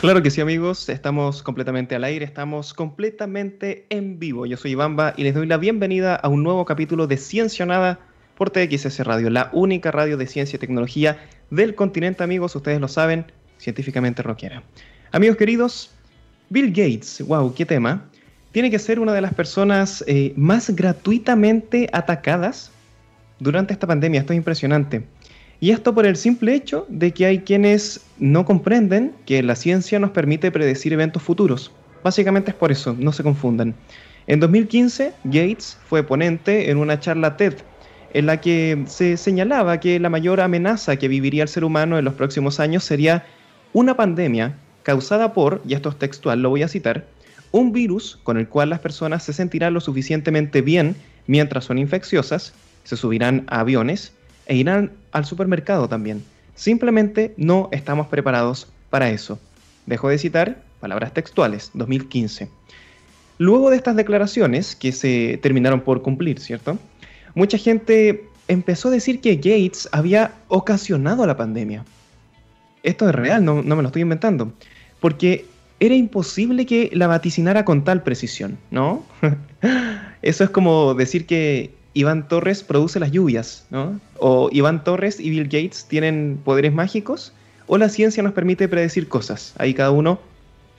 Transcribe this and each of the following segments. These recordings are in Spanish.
Claro que sí, amigos. Estamos completamente al aire, estamos completamente en vivo. Yo soy Bamba y les doy la bienvenida a un nuevo capítulo de Ciencia Nada por TXS Radio, la única radio de ciencia y tecnología del continente, amigos. Ustedes lo saben, científicamente rockera. Amigos queridos, Bill Gates, wow, qué tema. Tiene que ser una de las personas eh, más gratuitamente atacadas durante esta pandemia. Esto es impresionante. Y esto por el simple hecho de que hay quienes no comprenden que la ciencia nos permite predecir eventos futuros. Básicamente es por eso, no se confundan. En 2015, Gates fue ponente en una charla TED en la que se señalaba que la mayor amenaza que viviría el ser humano en los próximos años sería una pandemia causada por, y esto es textual, lo voy a citar, un virus con el cual las personas se sentirán lo suficientemente bien mientras son infecciosas, se subirán a aviones e irán al supermercado también. Simplemente no estamos preparados para eso. Dejo de citar palabras textuales, 2015. Luego de estas declaraciones, que se terminaron por cumplir, ¿cierto? Mucha gente empezó a decir que Gates había ocasionado la pandemia. Esto es real, no, no me lo estoy inventando. Porque era imposible que la vaticinara con tal precisión, ¿no? Eso es como decir que Iván Torres produce las lluvias, ¿no? O Iván Torres y Bill Gates tienen poderes mágicos, o la ciencia nos permite predecir cosas. Ahí cada uno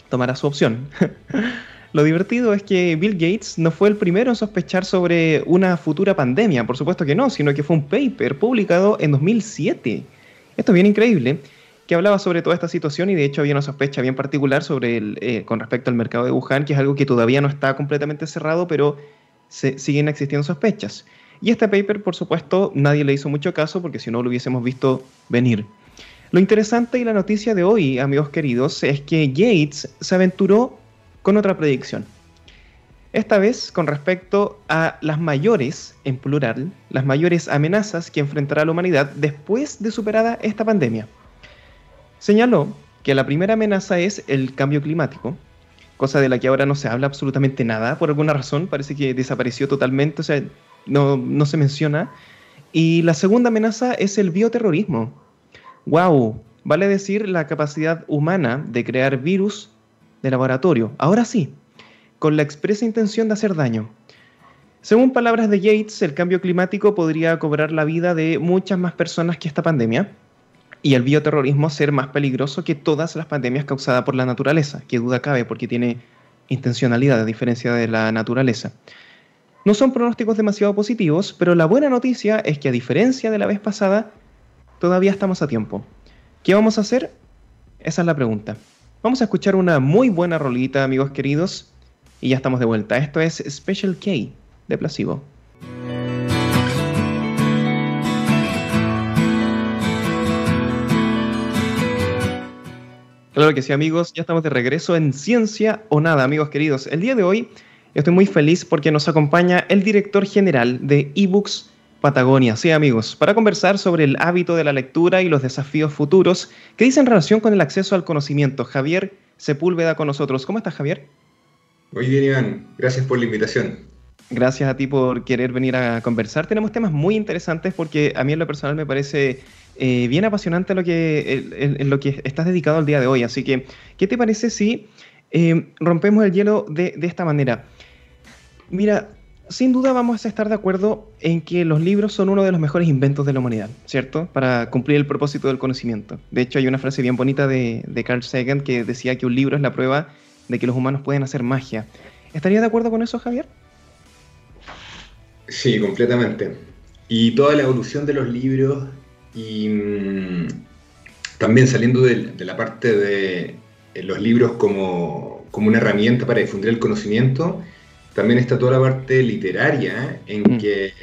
tomará su opción. Lo divertido es que Bill Gates no fue el primero en sospechar sobre una futura pandemia, por supuesto que no, sino que fue un paper publicado en 2007. Esto es bien increíble, que hablaba sobre toda esta situación y de hecho había una sospecha bien particular sobre el, eh, con respecto al mercado de Wuhan, que es algo que todavía no está completamente cerrado, pero siguen existiendo sospechas. Y este paper, por supuesto, nadie le hizo mucho caso porque si no lo hubiésemos visto venir. Lo interesante y la noticia de hoy, amigos queridos, es que Gates se aventuró con otra predicción. Esta vez con respecto a las mayores, en plural, las mayores amenazas que enfrentará la humanidad después de superada esta pandemia. Señaló que la primera amenaza es el cambio climático, cosa de la que ahora no se habla absolutamente nada, por alguna razón, parece que desapareció totalmente, o sea, no, no se menciona. Y la segunda amenaza es el bioterrorismo. ¡Wow! Vale decir la capacidad humana de crear virus de laboratorio. Ahora sí, con la expresa intención de hacer daño. Según palabras de Yates, el cambio climático podría cobrar la vida de muchas más personas que esta pandemia y el bioterrorismo ser más peligroso que todas las pandemias causadas por la naturaleza, que duda cabe porque tiene intencionalidad a diferencia de la naturaleza. No son pronósticos demasiado positivos, pero la buena noticia es que a diferencia de la vez pasada, todavía estamos a tiempo. ¿Qué vamos a hacer? Esa es la pregunta. Vamos a escuchar una muy buena rolita, amigos queridos, y ya estamos de vuelta. Esto es Special K de Placebo. Claro que sí, amigos, ya estamos de regreso en Ciencia o Nada, amigos queridos. El día de hoy estoy muy feliz porque nos acompaña el director general de eBooks Patagonia. Sí, amigos, para conversar sobre el hábito de la lectura y los desafíos futuros que dice en relación con el acceso al conocimiento. Javier Sepúlveda con nosotros. ¿Cómo estás, Javier? Muy bien, Iván. Gracias por la invitación. Gracias a ti por querer venir a conversar. Tenemos temas muy interesantes porque a mí en lo personal me parece eh, bien apasionante lo que, lo que estás dedicado al día de hoy. Así que, ¿qué te parece si eh, rompemos el hielo de, de, esta manera? Mira, sin duda vamos a estar de acuerdo en que los libros son uno de los mejores inventos de la humanidad, ¿cierto? Para cumplir el propósito del conocimiento. De hecho, hay una frase bien bonita de, de Carl Sagan que decía que un libro es la prueba de que los humanos pueden hacer magia. ¿Estarías de acuerdo con eso, Javier? Sí, completamente. Y toda la evolución de los libros y mm, también saliendo de, la parte de eh, los libros como, una herramienta para difundir el conocimiento, también está toda la parte literaria en mm. que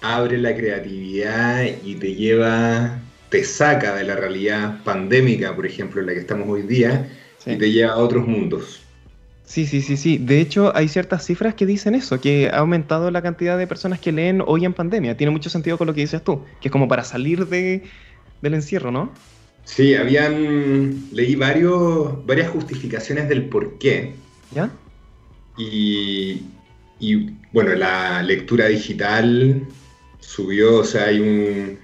abre la creatividad y te lleva, te saca de la realidad pandémica, por ejemplo, en la que estamos hoy día, y te lleva a otros mundos. Sí, sí, sí, sí. De hecho, hay ciertas cifras que dicen eso, que ha aumentado la cantidad de personas que leen hoy en pandemia. Tiene mucho sentido con lo que dices tú, que es como para salir de, del encierro, ¿no? Sí, habían. Leí varios, varias justificaciones del por qué. ¿Ya? Y, y bueno, la lectura digital subió, o sea, hay un.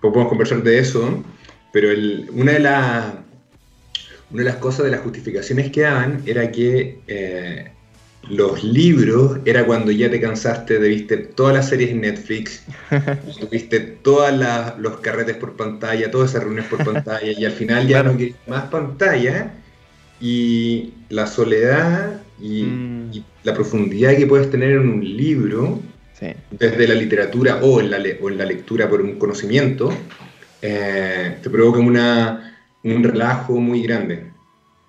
Podemos conversar de eso, pero el, una de las una de las cosas de las justificaciones que daban era que eh, los libros era cuando ya te cansaste de viste todas las series en Netflix, viste todos los carretes por pantalla, todas esas reuniones por pantalla, y al final ya no querías más pantalla, y la soledad y, mm. la profundidad que puedes tener en un libro, desde la literatura o en la, o en la lectura por un conocimiento, eh, te provoca una, un relajo muy grande.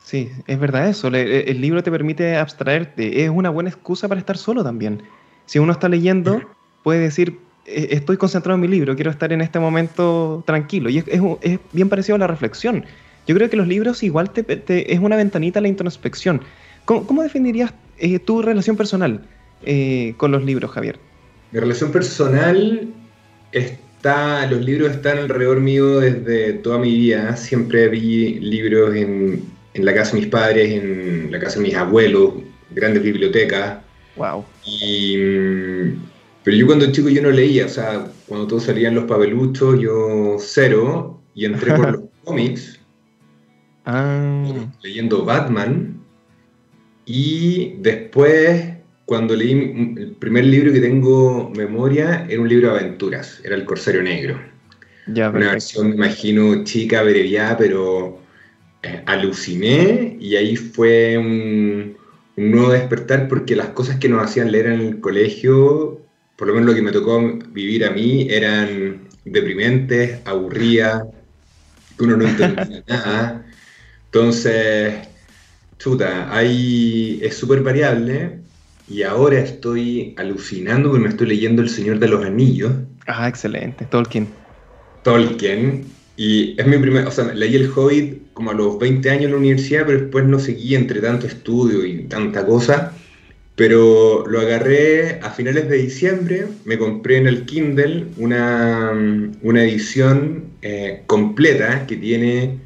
Sí, es verdad eso. el libro te permite abstraerte. Es una buena excusa para estar solo también. Si uno está leyendo, puede decir, e, estoy concentrado en mi libro, quiero estar en este momento tranquilo. Y es, bien parecido a la reflexión. Yo creo que los libros igual te, es una ventanita a la introspección. ¿Cómo, definirías eh, tu relación personal eh, con los libros, Javier? Mi relación personal está, los libros están alrededor mío desde toda mi vida. Siempre vi libros en, en la casa de mis padres, en la casa de mis abuelos, grandes bibliotecas. Wow. Y, pero yo cuando chico yo no leía, o sea, cuando todos salían los papeluchos, yo cero, y entré por los cómics, ah. leyendo Batman, y después, cuando leí el primer libro que tengo memoria, era un libro de aventuras, era El Corsario Negro. Ya, Una versión, me imagino, chica, abreviada, pero eh, aluciné y ahí fue un, nuevo despertar porque las cosas que nos hacían leer en el colegio, por lo menos lo que me tocó vivir a mí, eran deprimentes, aburridas, que uno no entendía nada. Entonces, chuta, ahí es súper variable y ahora estoy alucinando porque me estoy leyendo El Señor de los Anillos. Ah, excelente, Tolkien. Tolkien, y es mi primer, o sea, leí El Hobbit como a los 20 años en la universidad, pero después no seguí entre tanto estudio y tanta cosa. Pero lo agarré a finales de diciembre, me compré en el Kindle una, una edición eh, completa que tiene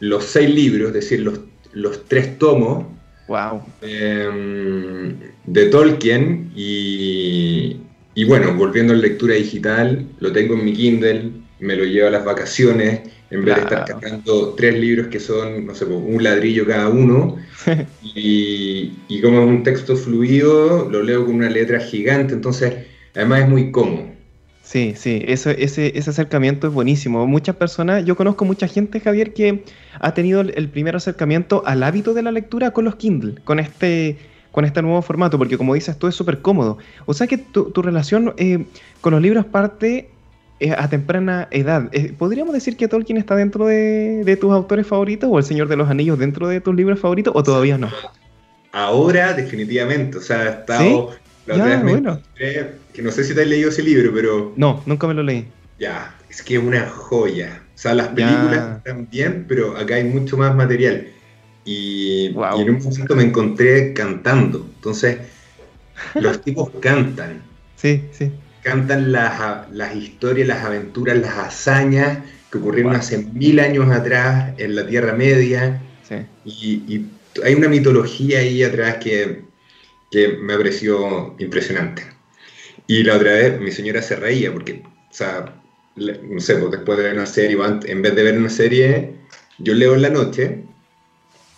los seis libros, es decir, los, los tres tomos wow. Em, de Tolkien. Y, y bueno, volviendo a la lectura digital, lo tengo en mi Kindle, me lo llevo a las vacaciones, en vez de estar cargando tres libros que son, no sé, pues, un ladrillo cada uno, y, como es un texto fluido, lo leo con una letra gigante, entonces además es muy cómodo. Sí, sí, ese, ese, ese acercamiento es buenísimo. Muchas personas, yo conozco mucha gente, Javier, que ha tenido el primer acercamiento al hábito de la lectura con los Kindle, con este, con este nuevo formato, porque como dices, tú es súper cómodo. O sea que tu, tu relación eh, con los libros parte a temprana edad. Eh, ¿Podríamos decir que Tolkien está dentro de, tus autores favoritos o El Señor de los Anillos dentro de tus libros favoritos o todavía no? Ahora definitivamente, o sea, ha estado... La bueno. que no sé si te has leído ese libro, pero... No, nunca me lo leí. Ya, es que es una joya. O sea, las películas están bien, pero acá hay mucho más material. Y, y en un momento me encontré cantando. Entonces, los tipos cantan. Sí, sí cantan las, las, historias, las aventuras, las hazañas que ocurrieron hace mil años atrás en la Tierra Media. Y, hay una mitología ahí atrás que, que, me pareció impresionante. Y la otra vez mi señora se reía porque, o sea, no sé, pues después de ver una serie, en vez de ver una serie, yo leo en la noche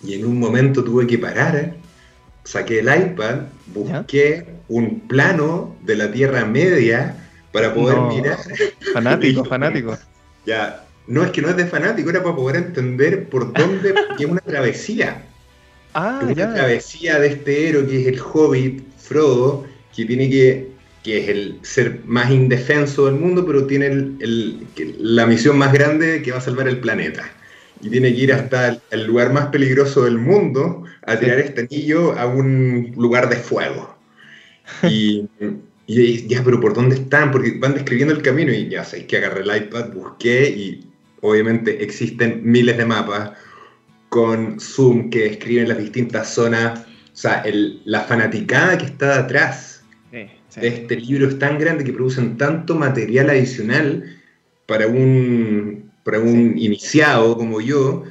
y en un momento tuve que parar saqué el iPad, busqué un plano de la Tierra Media para poder mirar. Fanático, fanático. Ya, no es que no es de fanático, era para poder entender por dónde, es una travesía. Ah, es una travesía de este héroe que es el hobbit Frodo, que tiene que, que es el ser más indefenso del mundo, pero tiene el, la misión más grande que va a salvar el planeta. Y tiene que ir hasta el lugar más peligroso del mundo a tirar este anillo a un lugar de fuego. Y, ya, pero ¿por dónde están? Porque van describiendo el camino y ya sé que agarré el iPad, busqué y obviamente existen miles de mapas con zoom que describen las distintas zonas. O sea, el, la fanaticada que está detrás de este libro es tan grande que producen tanto material adicional para un, para un iniciado como yo,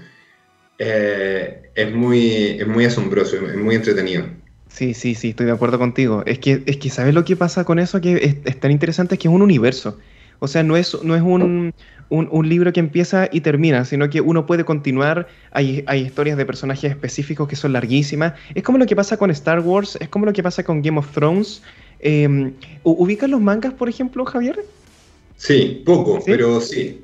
eh, es, muy, muy asombroso, es muy entretenido. Sí, sí, sí, estoy de acuerdo contigo. Es que, es que ¿sabes lo que pasa con eso? Que es, tan interesante, es que es un universo. O sea, no es, no es un, un, libro que empieza y termina, sino que uno puede continuar. Hay, hay, historias de personajes específicos que son larguísimas. Es como lo que pasa con Star Wars, es como lo que pasa con Game of Thrones. Eh, ¿Ubicas los mangas, por ejemplo, Javier? Sí, poco, pero sí.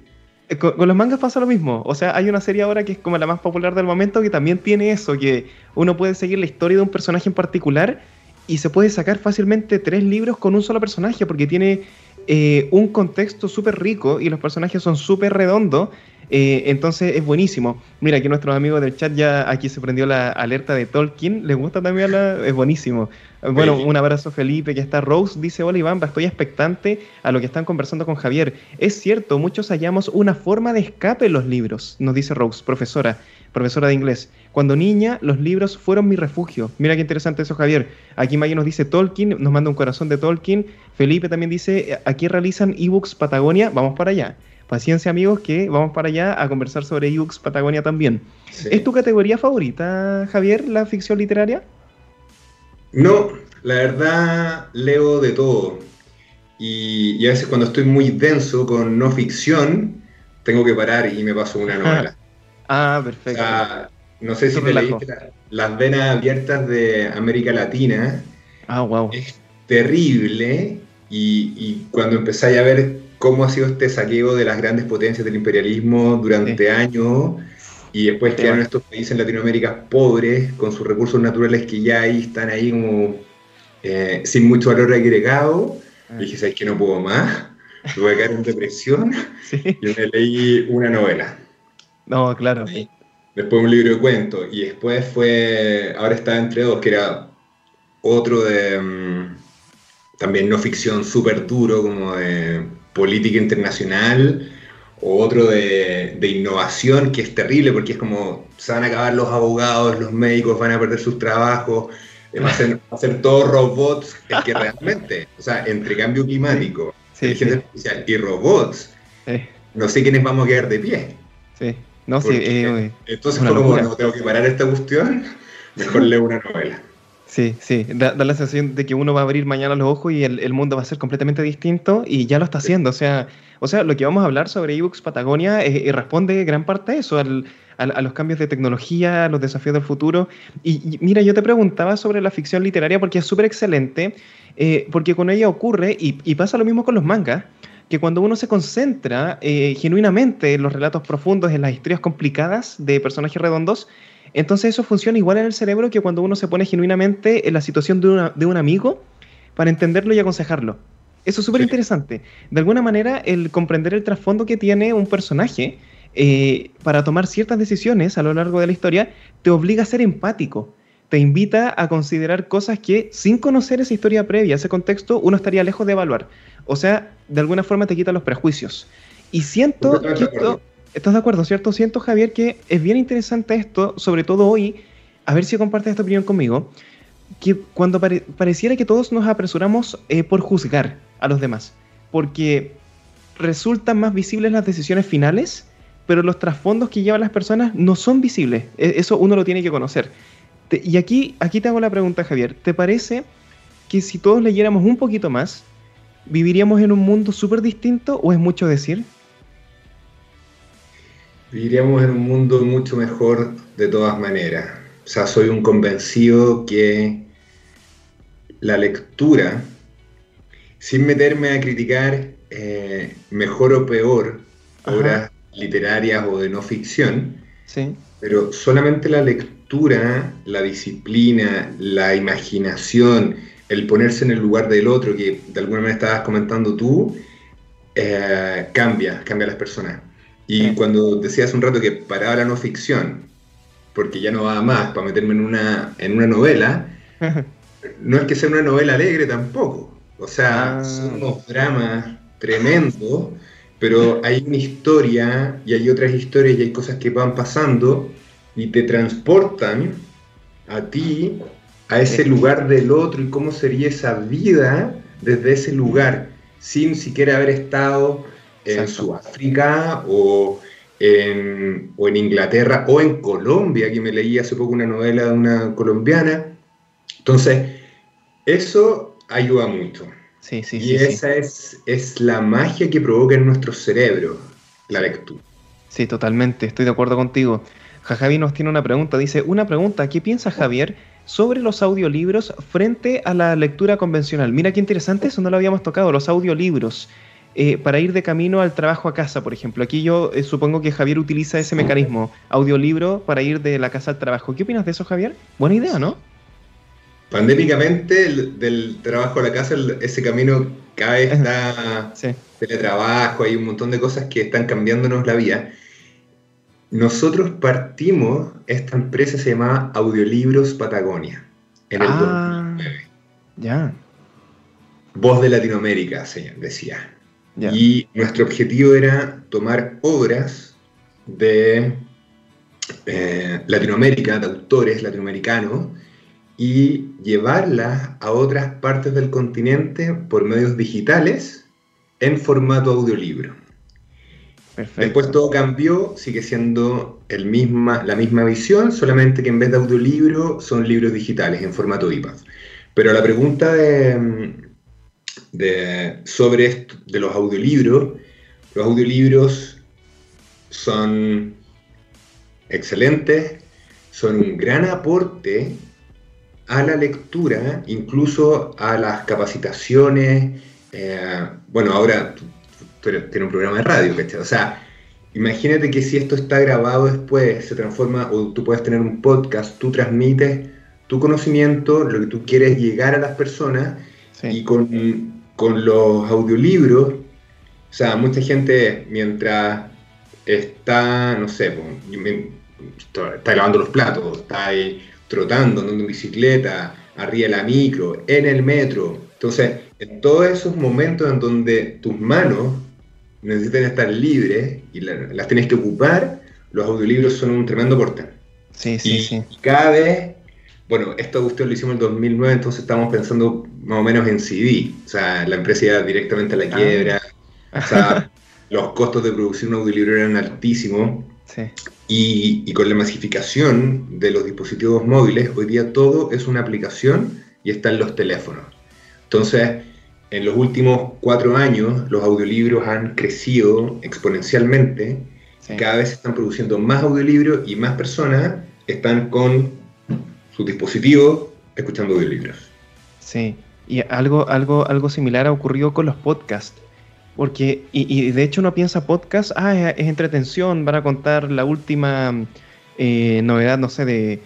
Eh, con, los mangas pasa lo mismo. O sea, hay una serie ahora que es como la más popular del momento que también tiene eso, que uno puede seguir la historia de un personaje en particular y se puede sacar fácilmente tres libros con un solo personaje porque tiene eh, un contexto súper rico y los personajes son súper redondos. Eh, entonces es buenísimo. Mira, aquí nuestros amigos del chat ya aquí se prendió la alerta de Tolkien. ¿Les gusta también? La, es buenísimo. Bueno, un abrazo Felipe, que está Rose, dice, hola Iván, estoy expectante a lo que están conversando con Javier. Es cierto, muchos hallamos una forma de escape en los libros, nos dice Rose, profesora, profesora de inglés. Cuando niña, los libros fueron mi refugio. Mira qué interesante eso, Javier. Aquí Maya nos dice Tolkien, nos manda un corazón de Tolkien. Felipe también dice, aquí realizan ebooks Patagonia, vamos para allá. Paciencia amigos, que vamos para allá a conversar sobre ebooks Patagonia también. ¿Es tu categoría favorita, Javier, la ficción literaria? No, la verdad leo de todo. Y, a veces cuando estoy muy denso con no ficción, tengo que parar y me paso una novela. ah, perfecto. no sé si te leíste Las Venas Abiertas de América Latina. Ah, wow. Es terrible. Y, cuando empezáis a ver cómo ha sido este saqueo de las grandes potencias del imperialismo durante años y después quedaron estos países en Latinoamérica pobres, con sus recursos naturales que ya ahí están ahí como eh, sin mucho valor agregado. Ah. Y dije, ¿sabes que no puedo más? Tuve que caer en depresión y me leí una novela. No, claro. Después un libro de cuentos y después fue, ahora está entre dos, que era otro de mm, también no ficción súper duro, como de política internacional, o otro de, innovación que es terrible porque es como se van a acabar los abogados, los médicos van a perder sus trabajos, eh, va a ser, va todos robots, es que realmente, o sea, entre cambio climático, inteligencia artificial y robots, no sé quiénes vamos a quedar de pie. Sí, no, sí. Eh, entonces, como no tengo que parar esta cuestión, mejor leo una novela. Sí, sí, da, la sensación de que uno va a abrir mañana los ojos y el, mundo va a ser completamente distinto y ya lo está haciendo. O sea, o sea lo que vamos a hablar sobre ebooks Patagonia eh, eh, responde gran parte a eso, a, los cambios de tecnología, a los desafíos del futuro. Y, mira, yo te preguntaba sobre la ficción literaria porque es súper excelente, eh, porque con ella ocurre, y, y, pasa lo mismo con los mangas, que cuando uno se concentra genuinamente en los relatos profundos, en las historias complicadas de personajes redondos, entonces eso funciona igual en el cerebro que cuando uno se pone genuinamente en la situación de, un amigo para entenderlo y aconsejarlo. Eso es súper interesante. De alguna manera, el comprender el trasfondo que tiene un personaje eh, para tomar ciertas decisiones a lo largo de la historia te obliga a ser empático. Te invita a considerar cosas que sin conocer esa historia previa, ese contexto, uno estaría lejos de evaluar. O sea, de alguna forma te quita los prejuicios. Y siento que esto, ¿Estás de acuerdo, cierto? Siento, Javier, que es bien interesante esto, sobre todo hoy, a ver si compartes esta opinión conmigo, que cuando pareciera que todos nos apresuramos eh, por juzgar a los demás, porque resultan más visibles las decisiones finales, pero los trasfondos que llevan las personas no son visibles. E, eso uno lo tiene que conocer. y aquí, aquí te hago la pregunta, Javier. ¿Te parece que si todos leyéramos un poquito más, viviríamos en un mundo súper distinto o es mucho decir? Viviríamos en un mundo mucho mejor de todas maneras. O sea, soy un convencido que la lectura, sin meterme a criticar eh, mejor o peor obras literarias o de no ficción, pero solamente la lectura, la disciplina, la imaginación, el ponerse en el lugar del otro, que de alguna manera estabas comentando tú, eh, cambia, cambia a las personas. Y cuando decías un rato que paraba la no ficción, porque ya no va más para meterme en una, en una novela, no es que sea una novela alegre tampoco. O sea, ah. son unos dramas tremendos, pero hay una historia y hay otras historias y hay cosas que van pasando y te transportan a ti, a ese lugar del otro y cómo sería esa vida desde ese lugar, sin siquiera haber estado en Sudáfrica o en, o en Inglaterra o en Colombia, que me leí hace poco una novela de una colombiana. Entonces, eso ayuda mucho. Sí, sí, y esa Es, es la magia que provoca en nuestro cerebro. la lectura. Sí, totalmente, estoy de acuerdo contigo. Javi nos tiene una pregunta, dice, una pregunta, ¿qué piensa Javier sobre los audiolibros frente a la lectura convencional? Mira qué interesante, eso no lo habíamos tocado, los audiolibros. Eh, para ir de camino al trabajo a casa, por ejemplo. Aquí yo eh, supongo que Javier utiliza ese mecanismo, audiolibro, para ir de la casa al trabajo. ¿Qué opinas de eso, Javier? Buena idea, ¿no? Pandémicamente, del trabajo a la casa, ese camino cada vez está sí. teletrabajo, hay un montón de cosas que están cambiándonos la vida. Nosotros partimos, esta empresa se llamaba Audiolibros Patagonia, en el ah, 2009. Ya. Voz de Latinoamérica, señor, decía. Y nuestro objetivo era tomar obras de eh, Latinoamérica, de autores latinoamericanos, y llevarlas a otras partes del continente por medios digitales en formato audiolibro. Después todo cambió, sigue siendo el misma, la misma visión, solamente que en vez de audiolibro son libros digitales en formato iPad. Pero la pregunta de, sobre esto, de los audiolibros, los audiolibros son excelentes, son un gran aporte a la lectura, incluso a las capacitaciones. Eh, bueno, ahora tiene un programa de radio, ¿cachai? O sea, imagínate que si esto está grabado después, se transforma, o tú puedes tener un podcast, tú transmites tu conocimiento, lo que tú quieres llegar a las personas, y con, con, los audiolibros, o sea, mucha gente mientras está, no sé, está lavando los platos, está ahí trotando, andando en bicicleta, arriba de la micro, en el metro. Entonces, en todos esos momentos en donde tus manos necesitan estar libres y las tienes que ocupar, los audiolibros son un tremendo aporte. Sí, sí, sí. cada vez, bueno, esto usted lo hicimos en 2009, entonces estamos pensando más o menos en CD. O sea, la empresa iba directamente a la ah. quiebra. O sea, los costos de producir un audiolibro eran altísimos. Sí. Y, y, con la masificación de los dispositivos móviles, hoy día todo es una aplicación y está en los teléfonos. Entonces, en los últimos cuatro años los audiolibros han crecido exponencialmente. Cada vez se están produciendo más audiolibros y más personas están con sus dispositivos escuchando audiolibros. Sí, y algo, algo, algo similar ha ocurrido con los podcasts. Porque, y, de hecho uno piensa podcast, ah, es, entretención, van a contar la última eh, novedad, no sé, de,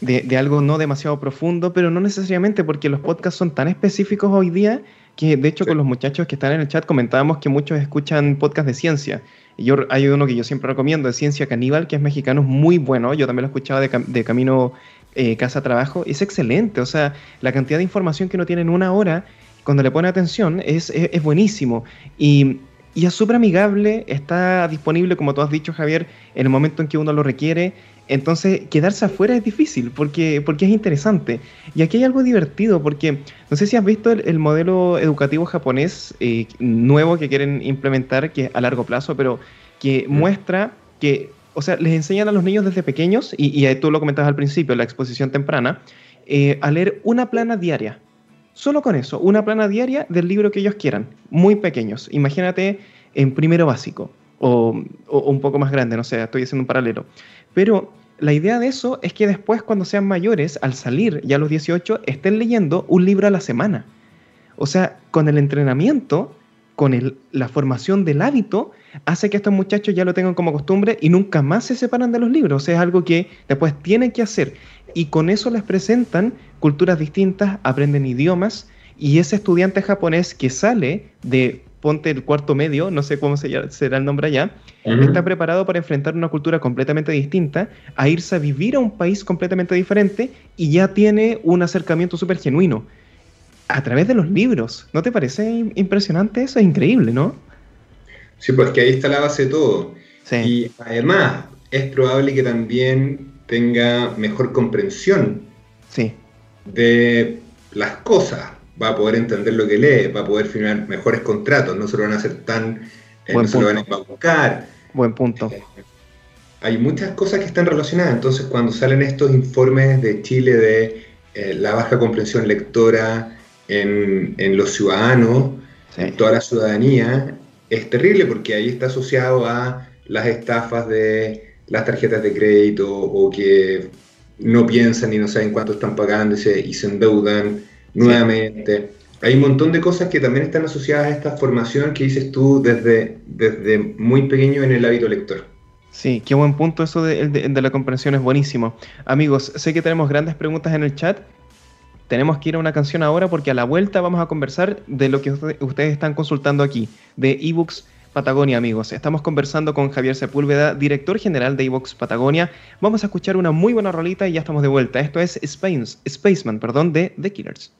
de, algo no demasiado profundo, pero no necesariamente porque los podcasts son tan específicos hoy día que de hecho con los muchachos que están en el chat comentábamos que muchos escuchan podcast de ciencia. Y yo, hay uno que yo siempre recomiendo, de Ciencia Caníbal, que es mexicano, es muy bueno. Yo también lo escuchaba de, de camino eh, casa-trabajo. Es excelente. O sea, la cantidad de información que uno tiene en una hora, cuando le pone atención, es, es, buenísimo. Y, y es súper amigable, está disponible, como tú has dicho, Javier, en el momento en que uno lo requiere. Entonces, quedarse afuera es difícil porque, porque es interesante. Y aquí hay algo divertido porque no sé si has visto el, modelo educativo japonés eh, nuevo que quieren implementar, que es a largo plazo, pero que mm. muestra que, o sea, les enseñan a los niños desde pequeños, y, y tú lo comentabas al principio, la exposición temprana, eh, a leer una plana diaria. Solo con eso, una plana diaria del libro que ellos quieran, muy pequeños. Imagínate en primero básico o, o un poco más grande, no sé, estoy haciendo un paralelo. Pero la idea de eso es que después, cuando sean mayores, al salir ya a los 18, estén leyendo un libro a la semana. O sea, con el entrenamiento, con la formación del hábito, hace que estos muchachos ya lo tengan como costumbre y nunca más se separan de los libros. O sea, es algo que después tienen que hacer. Y con eso les presentan culturas distintas, aprenden idiomas. Y ese estudiante japonés que sale de ponte el cuarto medio, no sé cómo será el nombre allá, está preparado para enfrentar una cultura completamente distinta, a irse a vivir a un país completamente diferente y ya tiene un acercamiento súper genuino a través de los libros. ¿No te parece impresionante eso? Es increíble, ¿no? Sí, pues que ahí está la base de todo. Y además es probable que también tenga mejor comprensión sí. de las cosas va a poder entender lo que lee, va a poder firmar mejores contratos, no se lo van a hacer tan, eh, no se lo van a buscar. Buen punto. Eh, hay muchas cosas que están relacionadas, entonces cuando salen estos informes de Chile de eh, la baja comprensión lectora en, los ciudadanos, en toda la ciudadanía, es terrible porque ahí está asociado a las estafas de las tarjetas de crédito o que no piensan y no saben cuánto están pagando y se, endeudan nuevamente. Hay un montón de cosas que también están asociadas a esta formación que dices tú desde, desde muy pequeño en el hábito lector. Sí, qué buen punto eso de, de, la comprensión, es buenísimo. Amigos, sé que tenemos grandes preguntas en el chat. Tenemos que ir a una canción ahora porque a la vuelta vamos a conversar de lo que ustedes están consultando aquí, de ebooks Patagonia, amigos. Estamos conversando con Javier Sepúlveda, director general de ebooks Patagonia. Vamos a escuchar una muy buena rolita y ya estamos de vuelta. Esto es Space, Spaceman, perdón, de The Killers.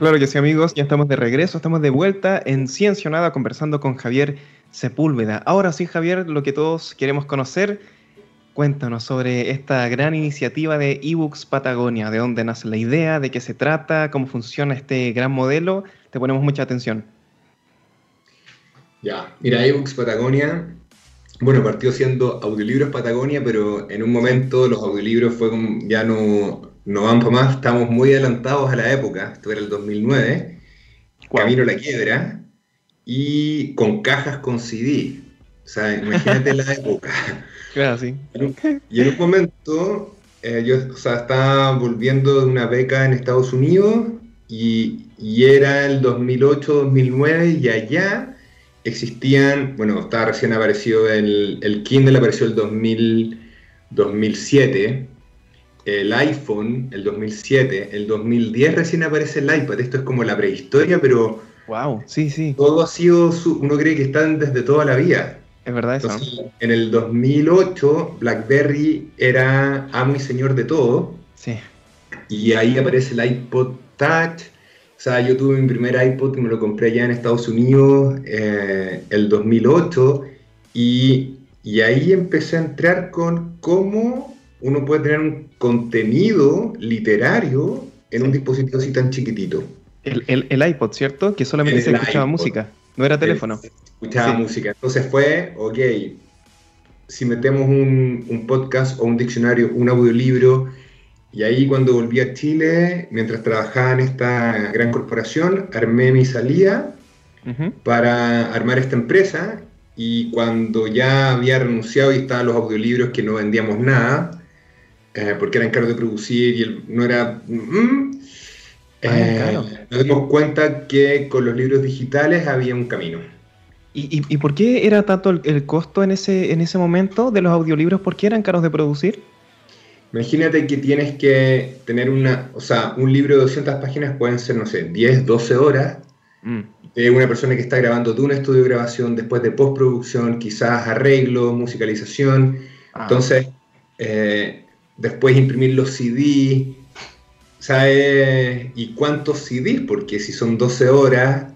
Claro que sí, amigos, ya estamos de regreso, estamos de vuelta en Ciencia Nada conversando con Javier Sepúlveda. Ahora sí, Javier, lo que todos queremos conocer, cuéntanos sobre esta gran iniciativa de eBooks Patagonia, de dónde nace la idea, de qué se trata, cómo funciona este gran modelo. Te ponemos mucha atención. Ya, mira, eBooks Patagonia, bueno, partió siendo audiolibros Patagonia, pero en un momento los audiolibros fue ya no, no van para más, estamos muy adelantados a la época, esto era el 2009, Camino a la quiebra, y con cajas con CD. O sea, imagínate la época. Claro, sí. Y en un momento, eh, yo o sea, estaba volviendo de una beca en Estados Unidos y, y era el 2008-2009 y allá existían, bueno, estaba recién aparecido el, el Kindle, apareció el 2000, 2007 el iPhone, el 2007, el 2010 recién aparece el iPad. Esto es como la prehistoria, pero. Wow, sí, sí. Todo ha sido. uno cree que están desde toda la vida. Es verdad eso. en el 2008, Blackberry era amo y señor de todo. Sí. Y ahí aparece el iPod Touch. O sea, yo tuve mi primer iPod y me lo compré allá en Estados Unidos eh, el 2008. Y, y ahí empecé a entrar con cómo uno puede tener un contenido literario en un dispositivo así tan chiquitito. El, iPod, ¿cierto? Que solamente se escuchaba música, no era teléfono. escuchaba música. Entonces fue, ok, si metemos un, podcast o un diccionario, un audiolibro, y ahí cuando volví a Chile, mientras trabajaba en esta gran corporación, armé mi salida para armar esta empresa, y cuando ya había renunciado y estaban los audiolibros que no vendíamos nada, eh, porque era encargo de producir y no era... Mm, eh, nos dimos cuenta que con los libros digitales había un camino. ¿Y, y, por qué era tanto el, costo en ese, en ese momento de los audiolibros? ¿Por qué eran caros de producir? Imagínate que tienes que tener una, o sea, un libro de 200 páginas pueden ser, no sé, 10, 12 horas. Mm. De una persona que está grabando de un estudio de grabación, después de postproducción, quizás arreglo, musicalización. Ah. Entonces, eh, después imprimir los CD, ¿sabes? ¿Y cuántos CDs? Porque si son 12 horas, al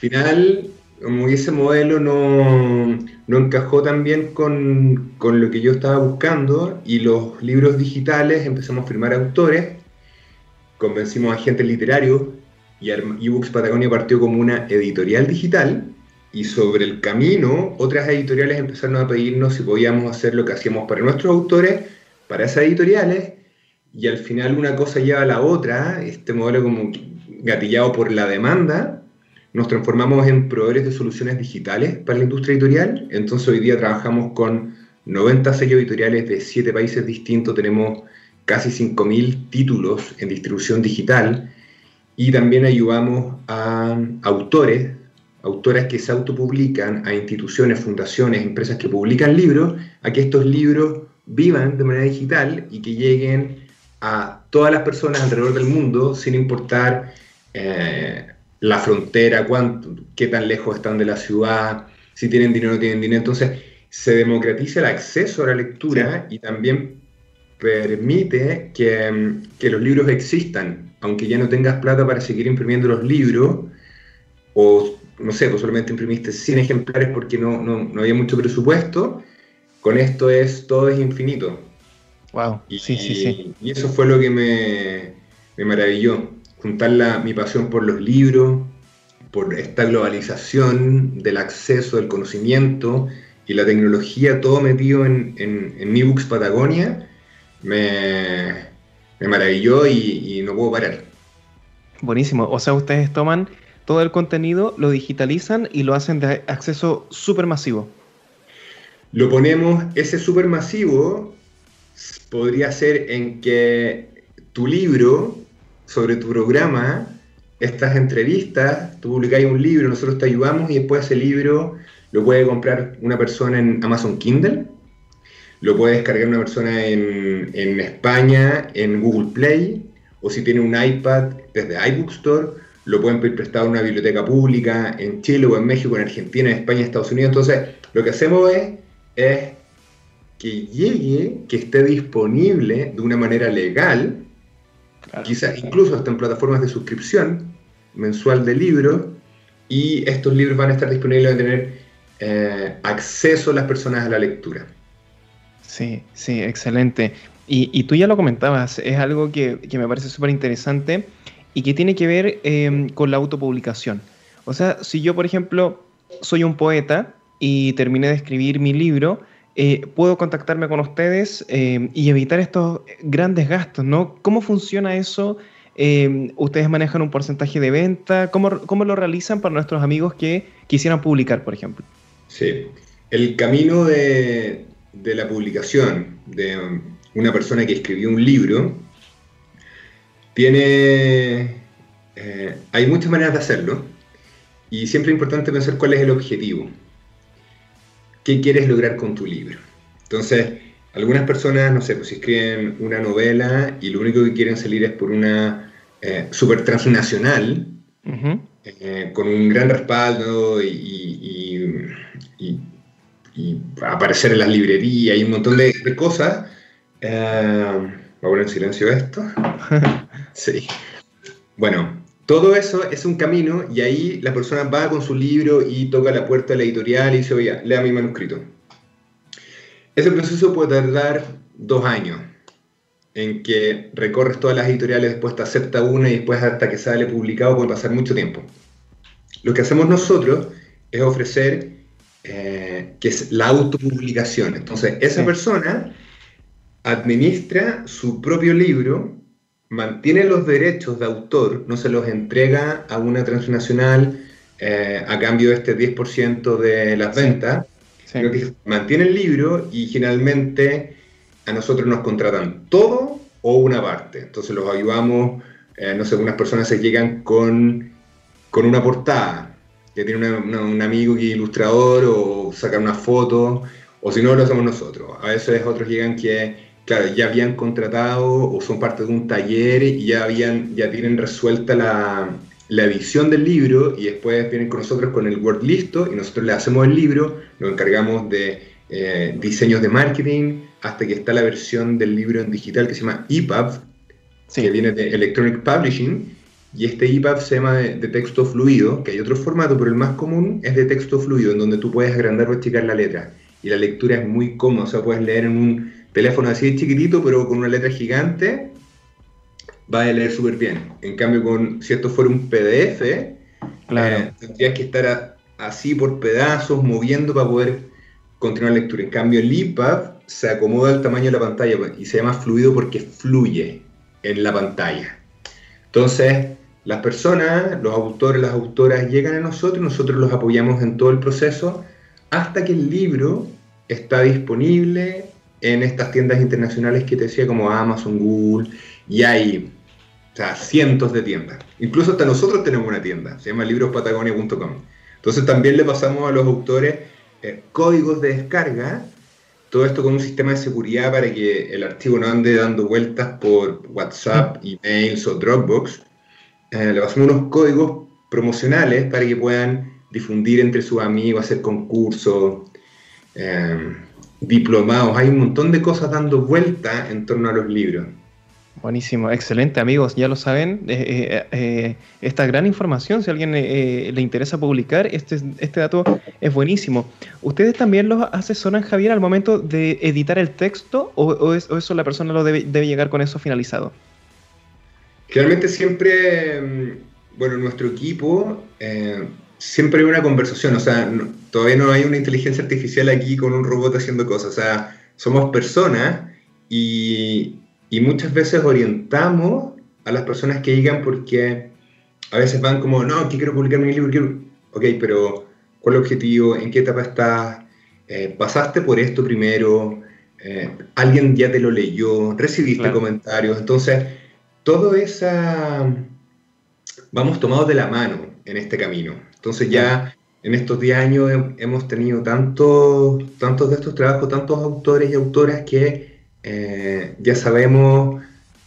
final, como ese modelo no, no encajó tan bien con, con, lo que yo estaba buscando y los libros digitales empezamos a firmar autores, convencimos a agentes literarios y eBooks Patagonia partió como una editorial digital y sobre el camino otras editoriales empezaron a pedirnos si podíamos hacer lo que hacíamos para nuestros autores para esas editoriales y al final una cosa lleva a la otra, este modelo como gatillado por la demanda, nos transformamos en proveedores de soluciones digitales para la industria editorial, entonces hoy día trabajamos con 90 sellos editoriales de 7 países distintos, tenemos casi 5.000 títulos en distribución digital. Y también ayudamos a autores, autoras que se autopublican, a instituciones, fundaciones, empresas que publican libros, a que estos libros vivan de manera digital y que lleguen a todas las personas alrededor del mundo sin importar eh, la frontera, cuánto, qué tan lejos están de la ciudad, si tienen dinero o no tienen dinero. Entonces, se democratiza el acceso a la lectura y también permite que, que, los libros existan, aunque ya no tengas plata para seguir imprimiendo los libros, o no sé, pues solamente imprimiste 100 ejemplares porque no, no, no había mucho presupuesto, con esto es todo es infinito. Wow, y, sí, sí, sí. Y eso fue lo que me, me maravilló, juntar la, mi pasión por los libros, por esta globalización del acceso, del conocimiento y la tecnología, todo metido en, en, en ebooks Patagonia, me, me maravilló y, no puedo parar. Buenísimo. O sea, ustedes toman todo el contenido, lo digitalizan y lo hacen de acceso súper masivo. Lo ponemos, ese súper masivo podría ser en que tu libro sobre tu programa, estas entrevistas, tú publicáis un libro, nosotros te ayudamos y después ese libro lo puede comprar una persona en Amazon Kindle, lo puede descargar una persona en, en España, en Google Play, o si tiene un iPad desde iBookstore, lo pueden pedir prestado en una biblioteca pública en Chile o en México, en Argentina, en España, en Estados Unidos. Entonces, lo que hacemos es, es que llegue, que esté disponible de una manera legal, quizás incluso hasta en plataformas de suscripción mensual de libros, y estos libros van a estar disponibles a tener eh, acceso a las personas a la lectura. Sí, sí, excelente. Y, tú ya lo comentabas, es algo que, me parece súper interesante y que tiene que ver em, con la autopublicación. O sea, si yo, por ejemplo, soy un poeta y terminé de escribir mi libro, eh, puedo contactarme con ustedes em, y evitar estos grandes gastos, ¿no? ¿Cómo funciona eso? Em, ¿Ustedes manejan un porcentaje de venta? ¿Cómo, ¿Cómo, lo realizan para nuestros amigos que quisieran publicar, por ejemplo? Sí, el camino de, de la publicación de una persona que escribió un libro tiene... Eh, hay muchas maneras de hacerlo y siempre es importante pensar cuál es el objetivo. ¿Qué quieres lograr con tu libro? Entonces, algunas personas, no sé, pues escriben una novela y lo único que quieren salir es por una eh, super transnacional, eh, con un gran respaldo y, aparecer en las librerías y un montón de, cosas. Eh, ¿Va a poner en silencio esto? sí. Bueno, todo eso es un camino y ahí la persona va con su libro y toca la puerta de la editorial y dice, oye, lea mi manuscrito. Ese proceso puede tardar dos años, en que recorres todas las editoriales, después te acepta una y después hasta que sale publicado puede pasar mucho tiempo. Lo que hacemos nosotros es ofrecer eh, que es la autopublicación. Entonces, esa persona administra su propio libro, mantiene los derechos de autor, no se los entrega a una transnacional eh, a cambio de este 10% de las ventas, sino que mantiene el libro y generalmente a nosotros nos contratan todo o una parte. Entonces los ayudamos, eh, no sé, unas personas se llegan con, con una portada, que tiene un amigo que es ilustrador o sacar una foto, o si no lo hacemos nosotros. A veces otros llegan que, claro, ya habían contratado o son parte de un taller y ya, habían, ya tienen resuelta la, la edición del libro y después vienen con nosotros con el Word listo y nosotros le hacemos el libro, nos encargamos de eh, diseños de marketing, hasta que está la versión del libro en digital que se llama EPUB, que viene de Electronic Publishing, y este EPUB se llama de, texto fluido, que hay otro formato, pero el más común es de texto fluido, en donde tú puedes agrandar o achicar la letra, y la lectura es muy cómoda, o sea, puedes leer en un teléfono así chiquitito, pero con una letra gigante, va a leer súper bien. En cambio, con, si esto fuera un PDF, claro. Eh, tendrías que estar así por pedazos, moviendo para poder continuar la lectura. En cambio, el EPUB se acomoda al tamaño de la pantalla y se llama fluido porque fluye en la pantalla. Entonces, las personas, los autores, las autoras llegan a nosotros y nosotros los apoyamos en todo el proceso hasta que el libro está disponible en estas tiendas internacionales que te decía como Amazon, Google, y hay cientos de tiendas. Incluso hasta nosotros tenemos una tienda, se llama librospatagonia.com. Entonces también le pasamos a los autores eh, códigos de descarga, todo esto con un sistema de seguridad para que el archivo no ande dando vueltas por WhatsApp, emails o Dropbox. Eh, le pasamos unos códigos promocionales para que puedan difundir entre sus amigos, hacer concursos, eh, diplomados. Hay un montón de cosas dando vueltas en torno a los libros. Buenísimo, excelente amigos, ya lo saben, eh, eh, eh, esta gran información, si a alguien le interesa publicar, este, este dato es buenísimo. ¿Ustedes también los asesoran, Javier, al momento de editar el texto o, eso la persona lo debe, llegar con eso finalizado? Generalmente siempre, mm, bueno, nuestro equipo, siempre hay una conversación, o sea, todavía no hay una inteligencia artificial aquí con un robot haciendo cosas, o sea, somos personas y y muchas veces orientamos a las personas que llegan porque a veces van como, no, que quiero publicar mi libro, quiero... ok, pero ¿cuál es el objetivo? ¿En qué etapa estás? Eh, ¿Pasaste por esto primero? Eh, ¿Alguien ya te lo leyó? ¿Recibiste comentarios? Entonces, todo esa... Vamos tomados de la mano en este camino. Entonces ya en estos 10 años hemos tenido tantos, tantos de estos trabajos, tantos autores y autoras que eh, ya sabemos,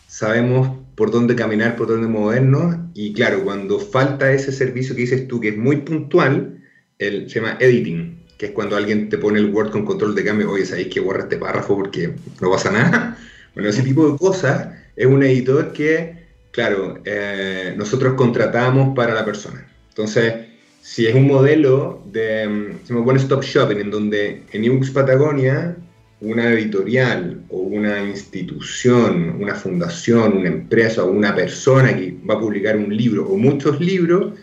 sabemos por dónde caminar, por dónde movernos. Y claro, cuando falta ese servicio que dices tú, que es muy puntual, el, se llama editing, que es cuando alguien te pone el Word con control de cambio, oye, sabéis que borra este párrafo porque no pasa nada. Bueno, ese tipo de cosas es un editor que, claro, eh, nosotros contratamos para la persona. Entonces, si es un modelo de, mm, me pone Stop Shopping, en donde en ebooks Patagonia una editorial o una institución, una fundación, una empresa o una persona que va a publicar un libro o muchos libros,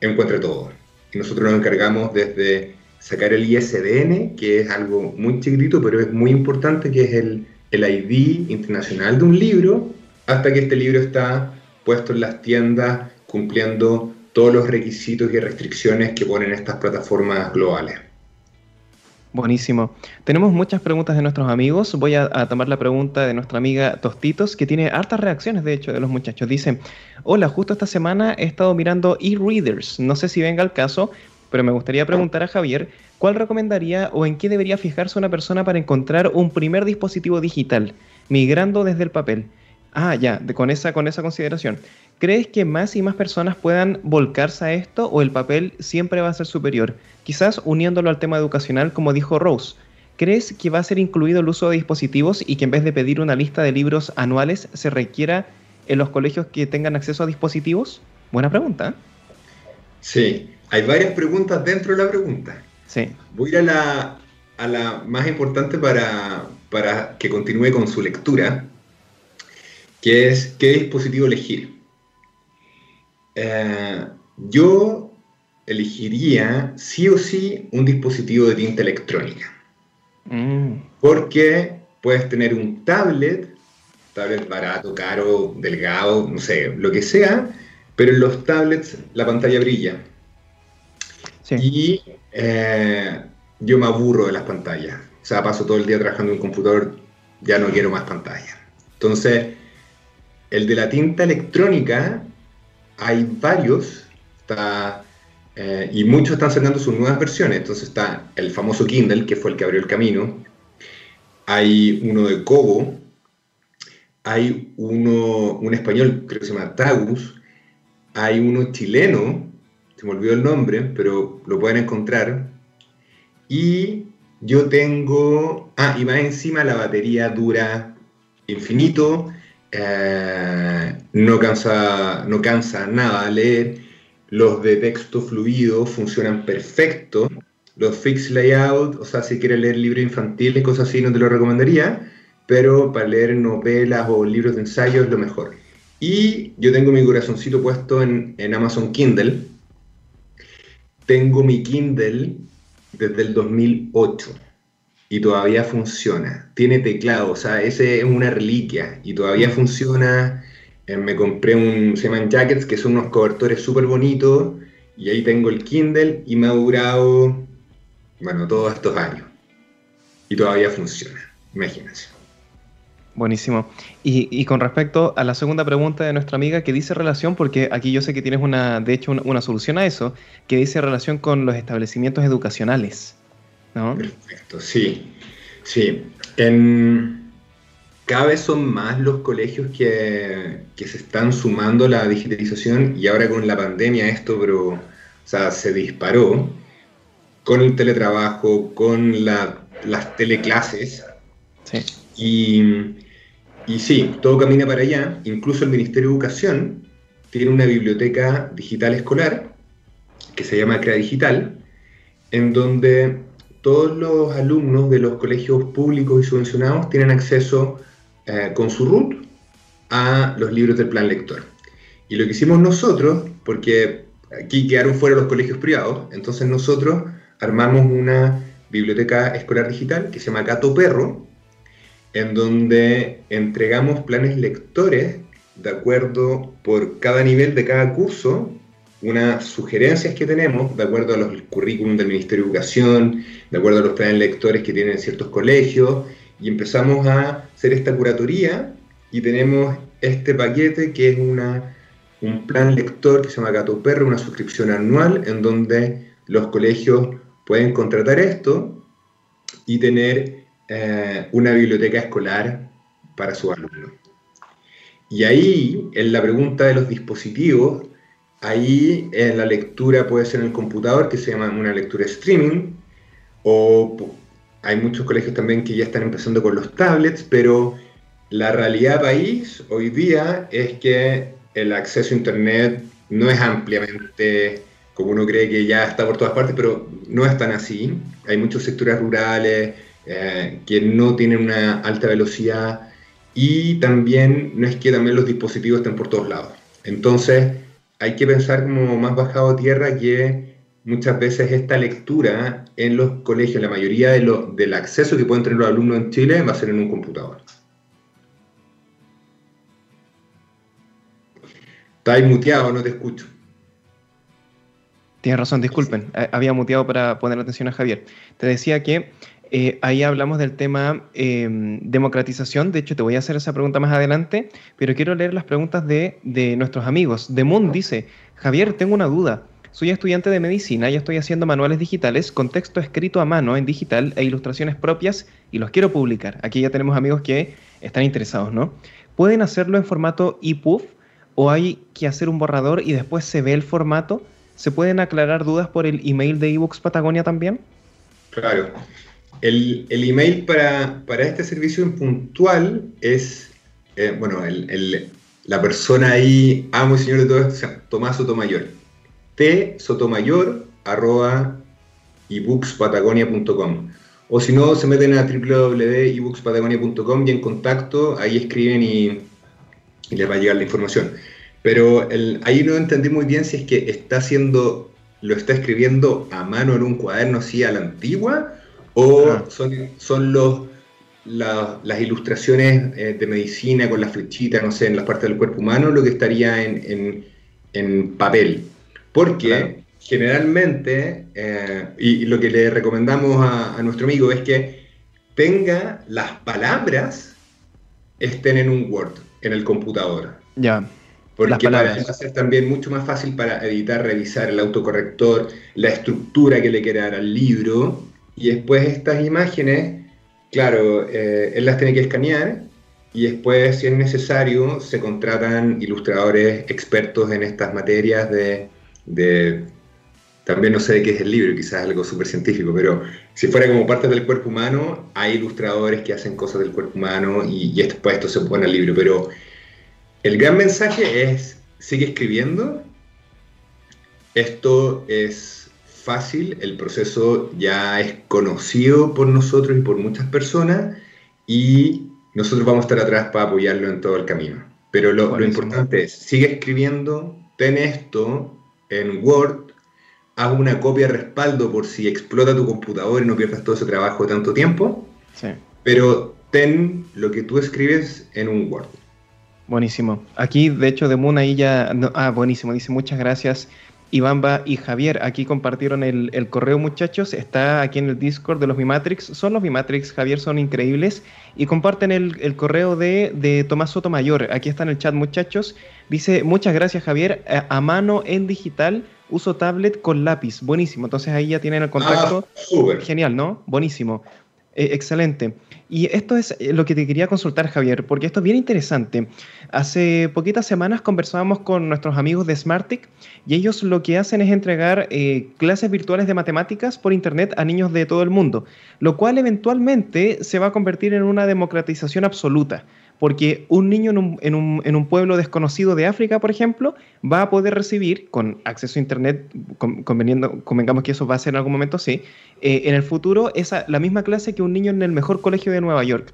encuentre todo. Y nosotros nos encargamos desde sacar el ISBN, que es algo muy chiquitito, pero es muy importante, que es el, el ID internacional de un libro, hasta que este libro está puesto en las tiendas cumpliendo todos los requisitos y restricciones que ponen estas plataformas globales. Buenísimo. Tenemos muchas preguntas de nuestros amigos. Voy a, tomar la pregunta de nuestra amiga Tostitos, que tiene hartas reacciones, de hecho, de los muchachos. Dice, hola, justo esta semana he estado mirando e-readers. No sé si venga el caso, pero me gustaría preguntar a Javier, ¿cuál recomendaría o en qué debería fijarse una persona para encontrar un primer dispositivo digital, migrando desde el papel? Ah, ya, con, esa, con esa consideración. ¿Crees que más y más personas puedan volcarse a esto o el papel siempre va a ser superior? Quizás uniéndolo al tema educacional, como dijo Rose. ¿Crees que va a ser incluido el uso de dispositivos y que en vez de pedir una lista de libros anuales se requiera en los colegios que tengan acceso a dispositivos? Buena pregunta. ¿eh? Sí, hay varias preguntas dentro de la pregunta. Sí. Voy a la, a la más importante para, para que continúe con su lectura que es qué dispositivo elegir. Eh, yo elegiría sí o sí un dispositivo de tinta electrónica. Mm. Porque puedes tener un tablet, tablet barato, caro, delgado, no sé, lo que sea, pero en los tablets la pantalla brilla. Y eh, yo me aburro de las pantallas. O sea, paso todo el día trabajando en un computador, ya no quiero más pantalla. Entonces, el de la tinta electrónica, hay varios, eh, y muchos están sacando sus nuevas versiones. Entonces está el famoso Kindle, que fue el que abrió el camino. Hay uno de Kobo. Hay uno, un español, creo que se llama Tagus. Hay uno chileno, se me olvidó el nombre, pero lo pueden encontrar. Y yo tengo, ah, y más encima la batería dura infinito eh, no, cansa, no cansa nada leer, los de texto fluido funcionan perfecto, los fixed layout, o sea, si quieres leer libros infantiles, cosas así, no te lo recomendaría, pero para leer novelas o libros de ensayo es lo mejor. Y yo tengo mi corazoncito puesto en, en Amazon Kindle. Tengo mi Kindle desde el 2008 y todavía funciona. Tiene teclado, o sea, ese es una reliquia y todavía funciona. Eh, me compré un, se llaman Jackets, que son unos cobertores súper bonitos y ahí tengo el Kindle y me ha durado, bueno, todos estos años. Y todavía funciona, imagínense. Buenísimo. Y, con respecto a la segunda pregunta de nuestra amiga, que dice relación, porque aquí yo sé que tienes una, de hecho, una solución a eso, que dice relación con los establecimientos educacionales. Perfecto, sí. Sí. En, cada vez son más los colegios que, se están sumando a la digitalización y ahora con la pandemia esto, pero, o sea, se disparó con el teletrabajo, con las teleclases. Sí. Y, y sí, todo camina para allá. Incluso el Ministerio de Educación tiene una biblioteca digital escolar que se llama CREA Digital, en donde todos los alumnos de los colegios públicos y subvencionados tienen acceso eh, con su root a los libros del plan lector. Y lo que hicimos nosotros, porque aquí quedaron fuera los colegios privados, entonces nosotros armamos una biblioteca escolar digital que se llama Gato Perro, en donde entregamos planes lectores de acuerdo por cada nivel de cada curso, unas sugerencias que tenemos de acuerdo a los currículum del Ministerio de Educación, de acuerdo a los planes lectores que tienen ciertos colegios, y empezamos a hacer esta curatoría y tenemos este paquete que es una, un plan lector que se llama Gato Perro, una suscripción anual en donde los colegios pueden contratar esto y tener eh, una biblioteca escolar para sus alumnos. Y ahí, en la pregunta de los dispositivos, ahí en la lectura puede ser en el computador, que se llama una lectura streaming, o hay muchos colegios también que ya están empezando con los tablets, pero la realidad país hoy día es que el acceso a Internet no es ampliamente como uno cree que ya está por todas partes, pero no es tan así. Hay muchos sectores rurales eh, que no tienen una alta velocidad y también no es que también los dispositivos estén por todos lados. Entonces hay que pensar como más bajado a tierra que muchas veces esta lectura en los colegios, la mayoría de lo, del acceso que pueden tener los alumnos en Chile va a ser en un computador. Estás muteado, no te escucho. Tienes razón, disculpen. Eh, había muteado para poner atención a Javier. Te decía que eh, ahí hablamos del tema em, democratización. De hecho, te voy a hacer esa pregunta más adelante, pero quiero leer las preguntas de, de nuestros amigos. Demun dice, Javier, tengo una duda. Soy estudiante de medicina y estoy haciendo manuales digitales con texto escrito a mano en digital e ilustraciones propias y los quiero publicar. Aquí ya tenemos amigos que están interesados, ¿no? ¿Pueden hacerlo en formato EPUB o hay que hacer un borrador y después se ve el formato? ¿Se pueden aclarar dudas por el email de eBooks Patagonia también? Claro. El, email para, este servicio en puntual es, eh, bueno, la persona ahí, amo y señor de todo esto, Tomás Sotomayor. T Sotomayor arroba ebookspatagonia.com. O si no, se meten a www.ebookspatagonia.com y en contacto, ahí escriben y les va a llegar la información. Pero ahí no entendí muy bien si es que está haciendo, lo está escribiendo a mano en un cuaderno así a la antigua, o ah. son, son los, las ilustraciones eh, de medicina con las flechitas, no sé, en las partes del cuerpo humano, lo que estaría en, en, papel. Porque generalmente, eh, y, lo que le recomendamos a, a nuestro amigo es que tenga las palabras estén en un Word, en el computador. Ya. Porque va a ser también mucho más fácil para editar, revisar el autocorrector, la estructura que le quiere dar al libro. Y después estas imágenes, claro, eh, él las tiene que escanear y después, si es necesario, se contratan ilustradores expertos en estas materias de, también no sé qué es el libro, quizás algo súper científico, pero si fuera como parte del cuerpo humano, hay ilustradores que hacen cosas del cuerpo humano y, y después esto se pone al libro, pero el gran mensaje es, sigue escribiendo, esto es fácil, el proceso ya es conocido por nosotros y por muchas personas y nosotros vamos a estar atrás para apoyarlo en todo el camino. Pero lo, importante es, sigue escribiendo, ten esto en Word, haz una copia de respaldo por si explota tu computador y no pierdas todo ese trabajo de tanto tiempo, pero ten lo que tú escribes en un Word. Buenísimo. Aquí, de hecho, de Moon ahí ya... ah, buenísimo. Dice muchas gracias. Ivamba y Javier, aquí compartieron el, correo muchachos, está aquí en el Discord de los Mimatrix, son los Mimatrix, Javier, son increíbles, y comparten el, correo de, de, Tomás Sotomayor, aquí está en el chat muchachos, dice, muchas gracias Javier, a, mano en digital, uso tablet con lápiz, buenísimo, entonces ahí ya tienen el contacto, ah, genial, ¿no? Buenísimo, eh, excelente. Y esto es eh, lo que te quería consultar, Javier, porque esto es bien interesante. Hace poquitas semanas conversábamos con nuestros amigos de Smartic y ellos lo que hacen es entregar eh, clases virtuales de matemáticas por Internet a niños de todo el mundo, lo cual eventualmente se va a convertir en una democratización absoluta porque un niño en un, pueblo desconocido de África, por ejemplo, va a poder recibir, con acceso a Internet, convengamos que eso va a ser en algún momento, sí, eh, en el futuro esa, la misma clase que un niño en el mejor colegio de Nueva York.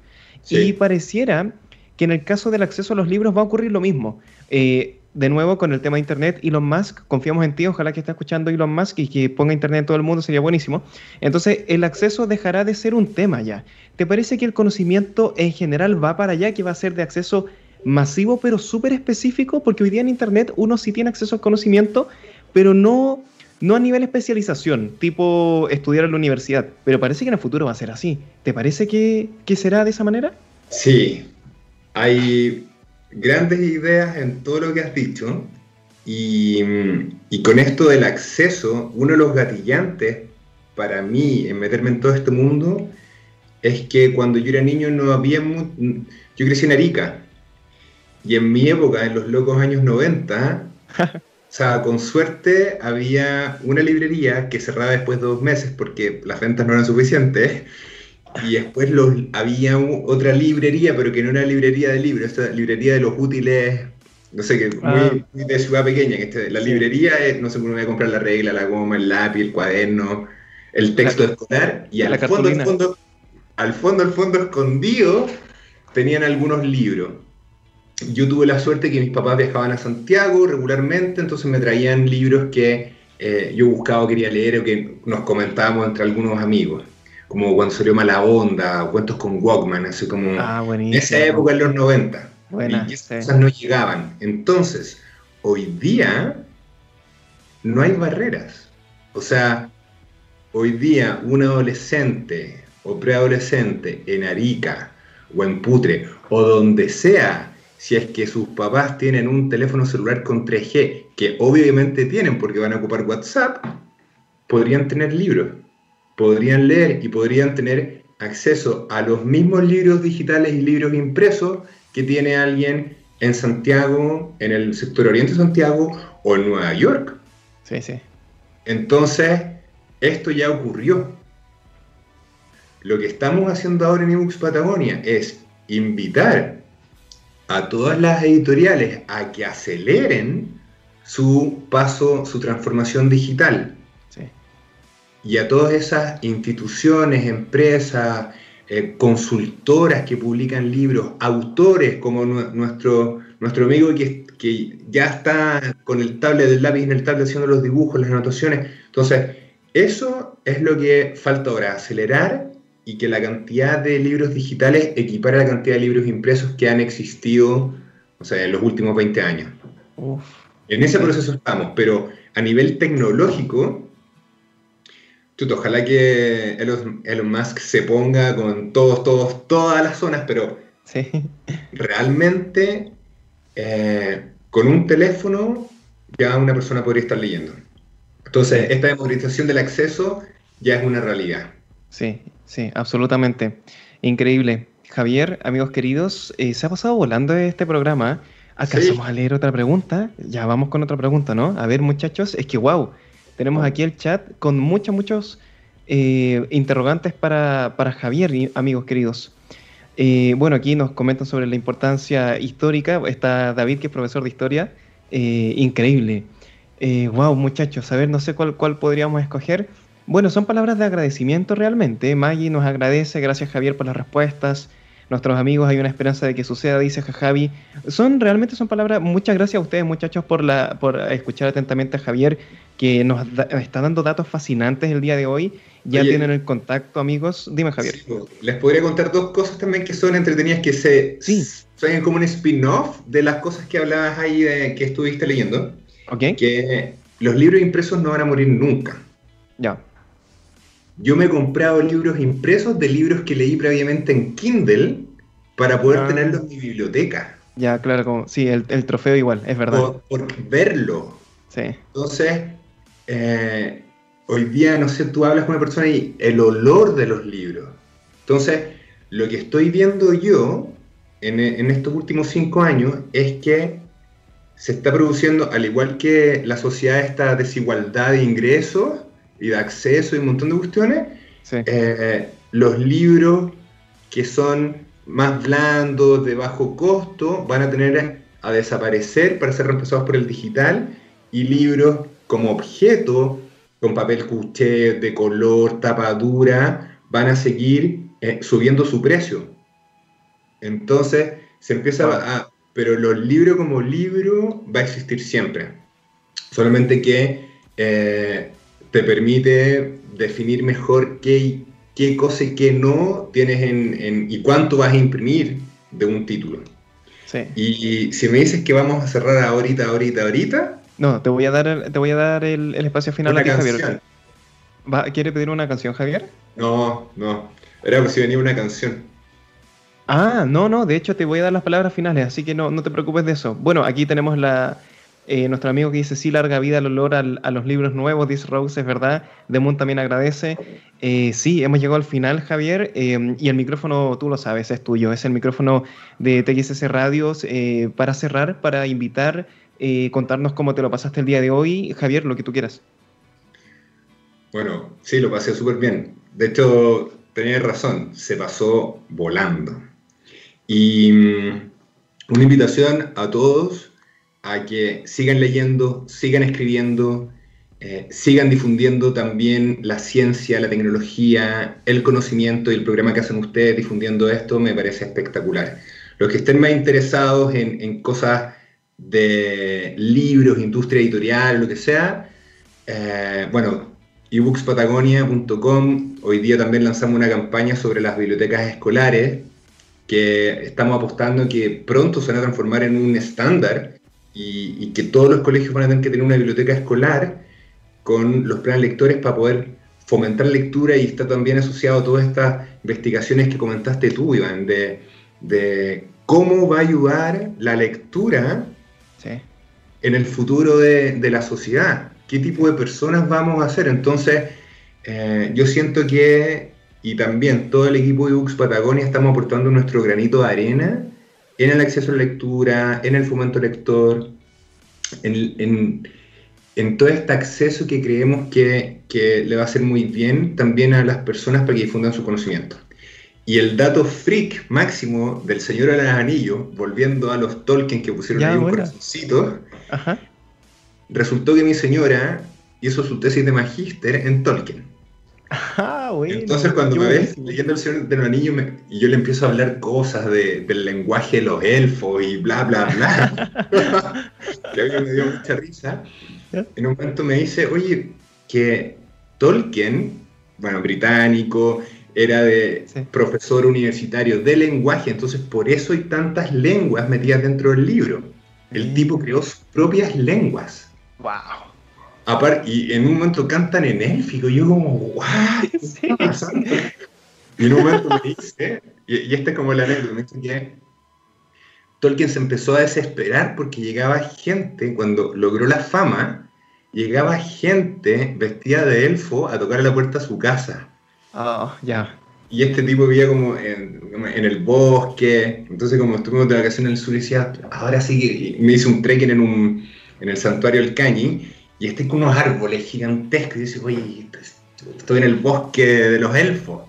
Y pareciera que en el caso del acceso a los libros va a ocurrir lo mismo. Eh, de nuevo con el tema de Internet, Elon Musk, confiamos en ti, ojalá que esté escuchando Elon Musk y que ponga Internet en todo el mundo, sería buenísimo. Entonces, el acceso dejará de ser un tema ya. ¿Te parece que el conocimiento en general va para allá, que va a ser de acceso masivo, pero súper específico? Porque hoy día en Internet uno sí tiene acceso al conocimiento, pero no, no a nivel especialización, tipo estudiar en la universidad. Pero parece que en el futuro va a ser así. ¿Te parece que, que será de esa manera? Sí, hay grandes ideas en todo lo que has dicho y, con esto del acceso, uno de los gatillantes para mí en meterme en todo este mundo es que cuando yo era niño no había... yo crecí en Arica y en mi época, en los locos años 90, o sea, con suerte había una librería que cerraba después de dos meses porque las ventas no eran suficientes y después los, había otra librería, pero que no era librería de libros, esta librería de los útiles, no sé, que ah. muy, de ciudad pequeña. Que este, la librería es, no sé, uno voy a comprar la regla, la goma, el lápiz, el cuaderno, el texto escolar, y al fondo, al fondo, al fondo, al fondo escondido, tenían algunos libros. Yo tuve la suerte que mis papás viajaban a Santiago regularmente, entonces me traían libros que eh, yo buscaba o quería leer o que nos comentábamos entre algunos amigos como cuando salió Mala Onda, cuentos con Walkman, así como ah, en esa época en los 90. y esas cosas no llegaban. Entonces, hoy día no hay barreras. O sea, hoy día un adolescente o preadolescente en Arica o en Putre o donde sea, si es que sus papás tienen un teléfono celular con 3G, que obviamente tienen porque van a ocupar WhatsApp, podrían tener libros podrían leer y podrían tener acceso a los mismos libros digitales y libros impresos que tiene alguien en Santiago, en el sector oriente de Santiago o en Nueva York. Sí, sí. Entonces, esto ya ocurrió. Lo que estamos haciendo ahora en eBooks Patagonia es invitar a todas las editoriales a que aceleren su paso, su transformación digital y a todas esas instituciones, empresas, eh, consultoras que publican libros, autores como nuestro, nuestro amigo que, que, ya está con el tablet del lápiz en el tablet haciendo los dibujos, las anotaciones. Entonces, eso es lo que falta ahora, acelerar y que la cantidad de libros digitales equipare a la cantidad de libros impresos que han existido o sea, en los últimos 20 años. En ese proceso estamos, pero a nivel tecnológico, ojalá que Elon, Musk se ponga con todos, todos, todas las zonas, pero realmente eh, con un teléfono ya una persona podría estar leyendo. Entonces, esta democratización del acceso ya es una realidad. Sí, sí, absolutamente. Increíble. Javier, amigos queridos, eh, se ha pasado volando este programa. ¿Acaso a leer otra pregunta? Ya vamos con otra pregunta, ¿no? A ver, muchachos, es que wow tenemos aquí el chat con muchos, muchos eh, interrogantes para, Javier, amigos queridos. Eh, bueno, aquí nos comentan sobre la importancia histórica. Está David, que es profesor de historia. Eh, increíble. wow, muchachos, a ver, no sé cuál, cuál podríamos escoger. Bueno, son palabras de agradecimiento realmente. Maggie nos agradece, gracias Javier por las respuestas nuestros amigos, hay una esperanza de que suceda, dice Javi. Son, realmente son palabras, muchas gracias a ustedes muchachos por, la, por escuchar atentamente a Javier, que nos está dando datos fascinantes el día de hoy. Ya tienen el contacto, amigos. Dime, Javier. les podría contar dos cosas también que son entretenidas, que se son como un spin-off de las cosas que hablabas ahí de, que estuviste leyendo. Ok. Que los libros impresos no van a morir nunca. Ya. Yo me he comprado libros impresos de libros que leí previamente en Kindle para poder ah. tenerlos en mi biblioteca. Ya, claro, como, sí, el, trofeo igual, es verdad. Por, verlo. Sí. Entonces, eh, hoy día, no sé, tú hablas con una persona y el olor de los libros. Entonces, lo que estoy viendo yo en, en estos últimos cinco años es que se está produciendo, al igual que la sociedad, esta desigualdad de ingresos, y de acceso y un montón de cuestiones, eh, los libros que son más blandos, de bajo costo, van a tener a desaparecer para ser reemplazados por el digital y libros como objeto, con papel cuché, de color, tapa dura, van a seguir eh, subiendo su precio. Entonces se empieza a, pero los libros como libro va a existir siempre. Solamente que eh, te permite definir mejor qué, qué cosa y qué no tienes en, y cuánto vas a imprimir de un título. Sí. Y si me dices que vamos a cerrar ahorita, ahorita, ahorita. No, te voy a dar el, te voy a dar el, espacio final a ti, Javier. ¿Quiere pedir una canción, Javier? No, no. Era por si venía una canción. Ah, no, no, de hecho te voy a dar las palabras finales, así que no, no te preocupes de eso. Bueno, aquí tenemos la, eh, nuestro amigo que dice, sí, larga vida al olor a los libros nuevos, dice Rose, es verdad. Demon también agradece. Eh, sí, hemos llegado al final, Javier, eh, y el micrófono, tú lo sabes, es tuyo, es el micrófono de TXS Radios para cerrar, para invitar, contarnos cómo te lo pasaste el día de hoy. Javier, lo que tú quieras. Bueno, sí, lo pasé súper bien. De hecho, tenías razón, se pasó volando. Y mm, una invitación a todos a que sigan leyendo, sigan escribiendo, eh, sigan difundiendo también la ciencia, la tecnología, el conocimiento y el programa que hacen ustedes difundiendo esto me parece espectacular. Los que estén más interesados en, cosas de libros, industria editorial, lo que sea, eh, bueno, ebookspatagonia.com, hoy día también lanzamos una campaña sobre las bibliotecas escolares, que estamos apostando que pronto se van a transformar en un estándar y, que todos los colegios van a tener que tener una biblioteca escolar con los planes lectores para poder fomentar lectura y está también asociado a todas estas investigaciones que comentaste tú, Iván, de, cómo va a ayudar la lectura en el futuro de, la sociedad, qué tipo de personas vamos a ser. Entonces, eh, yo siento que, y también todo el equipo de Books Patagonia estamos aportando nuestro granito de arena en el acceso a la lectura, en el fomento lector, en, todo este acceso que creemos que, le va a hacer muy bien también a las personas para que difundan su conocimiento. Y el dato freak máximo del Señor de los Anillos, volviendo a los Tolkien que pusieron ahí un corazoncito, resultó que mi señora hizo su tesis de magíster en Tolkien. Ah, Entonces cuando me ves leyendo El Señor de los Anillos y yo le empiezo a hablar cosas del lenguaje de los elfos y bla, bla, bla, que a mí me dio mucha risa, en un momento me dice, oye, que Tolkien, bueno, británico, era de profesor universitario de lenguaje, entonces por eso hay tantas lenguas metidas dentro del libro. El tipo creó sus propias lenguas. ¡Wow! Y en un momento cantan en élfico, y yo como, ¡guau! Y en un momento me dice, y, esta es como la anécdota, me dice que Tolkien se empezó a desesperar porque llegaba gente, cuando logró la fama, llegaba gente vestida de elfo a tocar a la puerta a su casa. Ah, ya. Y este tipo vivía como en, el bosque, entonces como estuvimos de vacaciones en el sur, decía, ahora sí, me hice un trekking en, un, en el santuario del Cañi, y estoy con unos árboles gigantescos y dices, oye, estoy en el bosque de los elfos.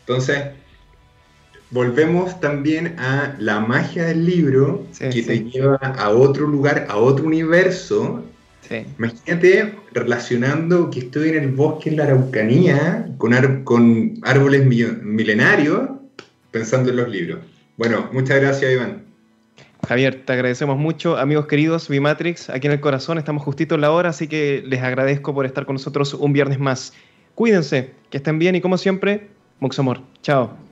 Entonces, volvemos también a la magia del libro que te lleva a otro lugar, a otro universo. Imagínate relacionando que estoy en el bosque en la Araucanía con, con árboles milenarios pensando en los libros. Bueno, muchas gracias Iván. Javier, te agradecemos mucho. Amigos queridos, Bimatrix, aquí en el corazón, estamos justito en la hora, así que les agradezco por estar con nosotros un viernes más. Cuídense, que estén bien y como siempre, mucho amor. Chao.